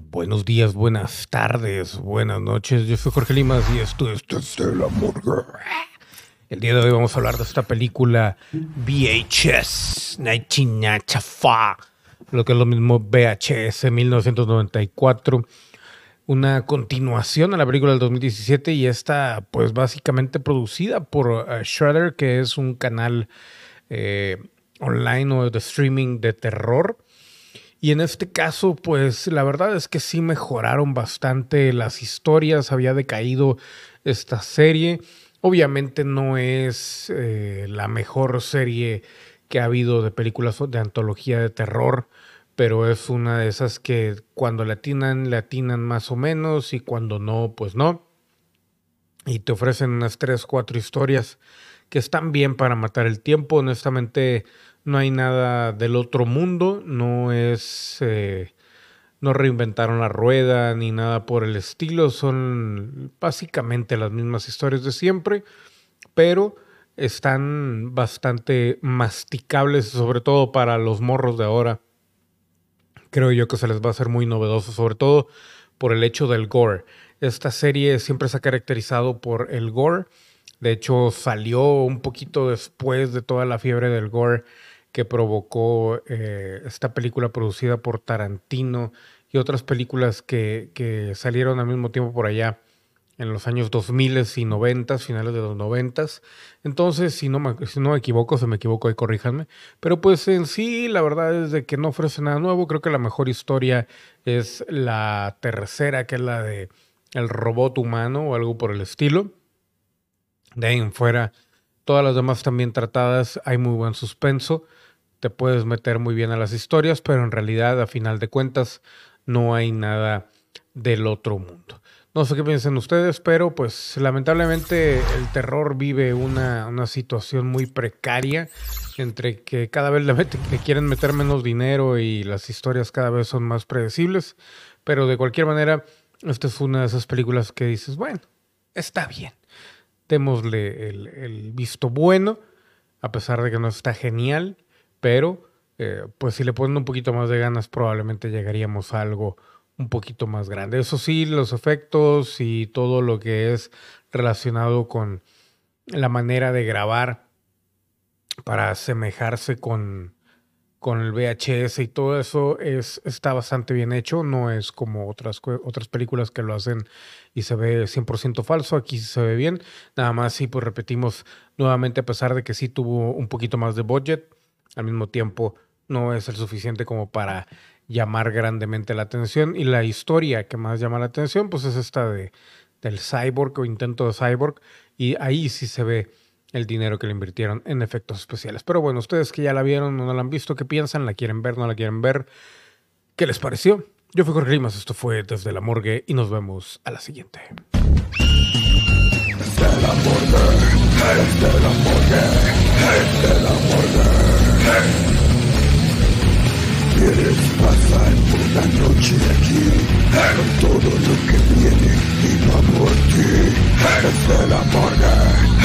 Buenos días, buenas tardes, buenas noches. Yo soy Jorge Limas y esto es Desde la Morgue. El día de hoy vamos a hablar de esta película VHS 1994, lo que es lo mismo VHS 1994, una continuación a la película del 2017 y esta pues básicamente producida por uh, Shredder, que es un canal eh, online o de streaming de terror. Y en este caso, pues la verdad es que sí mejoraron bastante las historias, había decaído esta serie. Obviamente no es eh, la mejor serie que ha habido de películas de antología de terror, pero es una de esas que cuando le atinan, le atinan más o menos y cuando no, pues no. Y te ofrecen unas tres, cuatro historias que están bien para matar el tiempo. Honestamente, no hay nada del otro mundo, no es... Eh, no reinventaron la rueda ni nada por el estilo, son básicamente las mismas historias de siempre, pero están bastante masticables, sobre todo para los morros de ahora. Creo yo que se les va a hacer muy novedoso, sobre todo por el hecho del gore. Esta serie siempre se ha caracterizado por el gore. De hecho, salió un poquito después de toda la fiebre del gore que provocó eh, esta película producida por Tarantino y otras películas que, que, salieron al mismo tiempo por allá en los años 2000 y 90, finales de los 90. Entonces, si no, me, si no me equivoco, se me equivoco, ahí corríjanme. Pero pues en sí, la verdad es de que no ofrece nada nuevo. Creo que la mejor historia es la tercera, que es la de el robot humano o algo por el estilo. De ahí en fuera, todas las demás también tratadas, hay muy buen suspenso te puedes meter muy bien a las historias, pero en realidad, a final de cuentas, no hay nada del otro mundo. No sé qué piensan ustedes, pero pues lamentablemente el terror vive una, una situación muy precaria entre que cada vez le, quieren meter menos dinero y las historias cada vez son más predecibles. Pero de cualquier manera, esta es una de esas películas que dices, bueno, está bien. Démosle el, visto bueno, a pesar de que no está genial pero eh, pues si le ponen un poquito más de ganas probablemente llegaríamos a algo un poquito más grande. Eso sí, los efectos y todo lo que es relacionado con la manera de grabar para asemejarse con, con el VHS y todo eso es, está bastante bien hecho, no es como otras, otras películas que lo hacen y se ve 100% falso, aquí se ve bien, nada más sí, pues repetimos nuevamente a pesar de que sí tuvo un poquito más de budget, al mismo tiempo no es el suficiente como para llamar grandemente la atención. Y la historia que más llama la atención, pues es esta de, del cyborg o intento de cyborg. Y ahí sí se ve el dinero que le invirtieron en efectos especiales. Pero bueno, ustedes que ya la vieron o no la han visto, ¿qué piensan? ¿La quieren ver? ¿No la quieren ver? ¿Qué les pareció? Yo fui Jorge Limas, esto fue Desde la Morgue y nos vemos a la siguiente. La noche aquí? Con todo lo que por ti. La morgue.